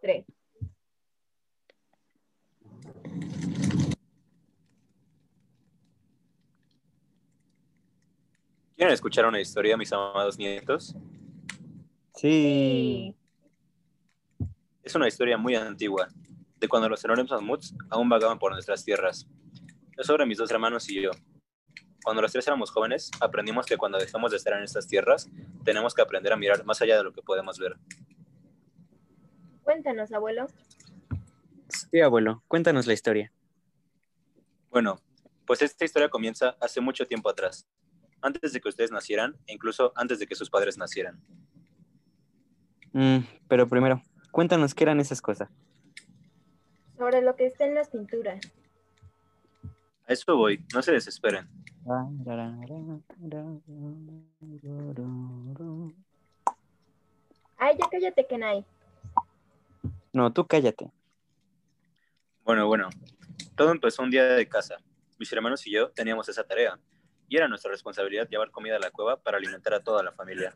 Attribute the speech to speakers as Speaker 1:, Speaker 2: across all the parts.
Speaker 1: tres.
Speaker 2: ¿Quieren escuchar una historia, mis amados nietos?
Speaker 3: Sí.
Speaker 2: Es una historia muy antigua, de cuando los enormes mamuts aún vagaban por nuestras tierras. Es sobre mis dos hermanos y yo. Cuando los tres éramos jóvenes, aprendimos que cuando dejamos de estar en estas tierras, tenemos que aprender a mirar más allá de lo que podemos ver.
Speaker 1: Cuéntanos, abuelo.
Speaker 3: Sí, abuelo, cuéntanos la historia.
Speaker 2: Bueno, pues esta historia comienza hace mucho tiempo atrás, antes de que ustedes nacieran e incluso antes de que sus padres nacieran.
Speaker 3: Mm, pero primero, cuéntanos qué eran esas cosas.
Speaker 1: Sobre lo que está en las pinturas.
Speaker 2: A eso voy, no se desesperen.
Speaker 1: Ay, ya cállate, Kenai.
Speaker 3: No, tú cállate.
Speaker 2: Bueno, bueno, todo empezó un día de casa. Mis hermanos y yo teníamos esa tarea, y era nuestra responsabilidad llevar comida a la cueva para alimentar a toda la familia.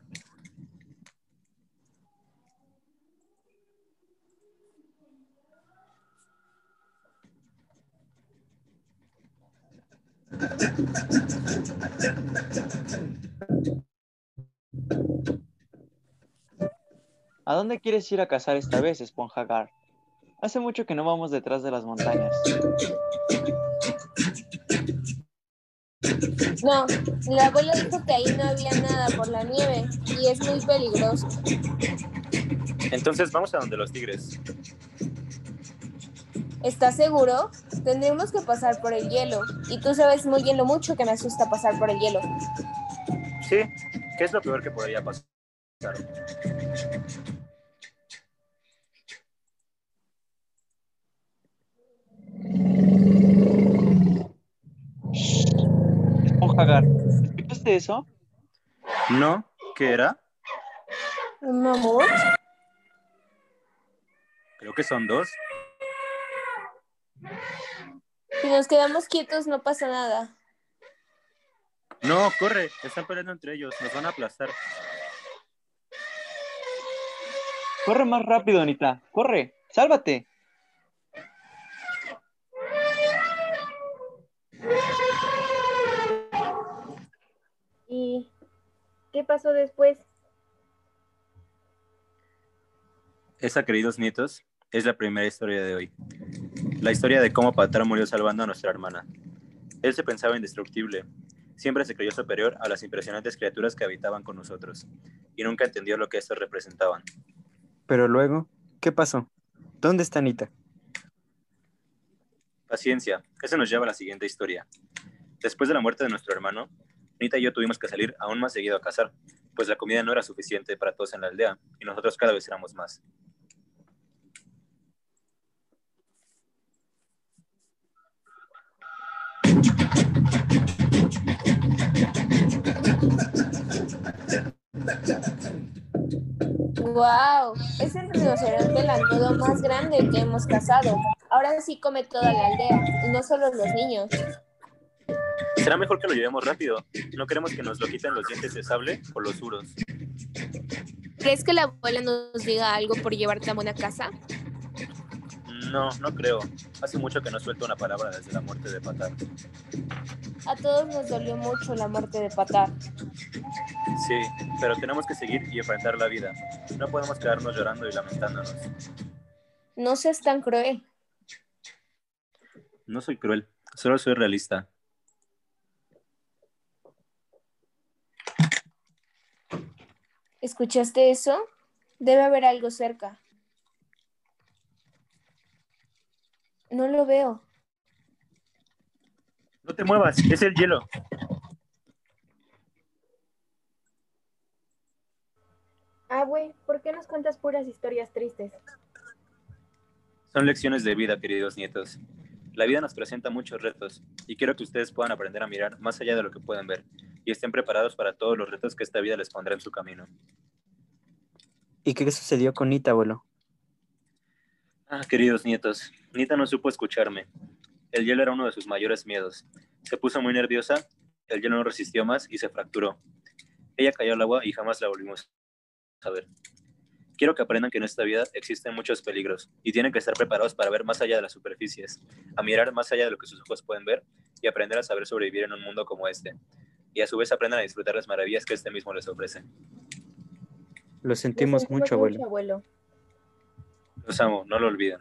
Speaker 3: ¿A dónde quieres ir a cazar esta vez, Esponjagar? Hace mucho que no vamos detrás de las montañas.
Speaker 4: No, la abuela dijo que ahí no había nada por la nieve y es muy peligroso.
Speaker 2: Entonces vamos a donde los tigres.
Speaker 4: ¿Estás seguro? Tendremos que pasar por el hielo y tú sabes muy bien lo mucho que me asusta pasar por el hielo.
Speaker 2: Sí, ¿qué es lo peor que podría pasar?
Speaker 3: Esponjagar, ¿escuchaste eso?
Speaker 2: ¿No? ¿Qué era?
Speaker 4: ¿Un mamut?
Speaker 2: Creo que son dos.
Speaker 4: Si nos quedamos quietos no pasa nada.
Speaker 2: No, corre, están peleando entre ellos, nos van a aplastar.
Speaker 3: Corre más rápido, Anita. Corre, sálvate.
Speaker 1: Qué pasó después?
Speaker 2: Esa, queridos nietos, es la primera historia de hoy. La historia de cómo Patar murió salvando a nuestra hermana. Él se pensaba indestructible. Siempre se creyó superior a las impresionantes criaturas que habitaban con nosotros, y nunca entendió lo que estos representaban.
Speaker 3: Pero luego, ¿qué pasó? ¿Dónde está Anita?
Speaker 2: Paciencia, eso nos lleva a la siguiente historia. Después de la muerte de nuestro hermano, Y yo tuvimos que salir aún más seguido a cazar, pues la comida no era suficiente para todos en la aldea, y nosotros cada vez éramos más.
Speaker 4: ¡Wow! Es el rinoceronte lanudo más grande que hemos cazado. Ahora sí come toda la aldea, y no solo los niños.
Speaker 2: Será mejor que lo llevemos rápido. No queremos que nos lo quiten los dientes de sable o los duros.
Speaker 4: ¿Crees que la abuela nos diga algo por llevarte a una casa?
Speaker 2: No, no creo. Hace mucho que no suelto una palabra desde la muerte de Patar.
Speaker 4: A todos nos dolió mucho la muerte de Patar.
Speaker 2: Sí, pero tenemos que seguir y enfrentar la vida. No podemos quedarnos llorando y lamentándonos.
Speaker 4: No seas tan cruel.
Speaker 2: No soy cruel, solo soy realista.
Speaker 4: ¿Escuchaste eso? Debe haber algo cerca. No lo veo.
Speaker 2: No te muevas, es el hielo.
Speaker 1: Ah, güey, ¿por qué nos cuentas puras historias tristes?
Speaker 2: Son lecciones de vida, queridos nietos. La vida nos presenta muchos retos y quiero que ustedes puedan aprender a mirar más allá de lo que pueden ver y estén preparados para todos los retos que esta vida les pondrá en su camino.
Speaker 3: ¿Y qué sucedió con Nita, abuelo?
Speaker 2: Ah, queridos nietos, Nita no supo escucharme. El hielo era uno de sus mayores miedos. Se puso muy nerviosa, el hielo no resistió más y se fracturó. Ella cayó al agua y jamás la volvimos a ver. Quiero que aprendan que en esta vida existen muchos peligros y tienen que estar preparados para ver más allá de las superficies, a mirar más allá de lo que sus ojos pueden ver y aprender a saber sobrevivir en un mundo como este. Y a su vez aprendan a disfrutar las maravillas que este mismo les ofrece.
Speaker 5: Lo sentimos mucho, abuelo.
Speaker 2: Los amo, no lo olviden.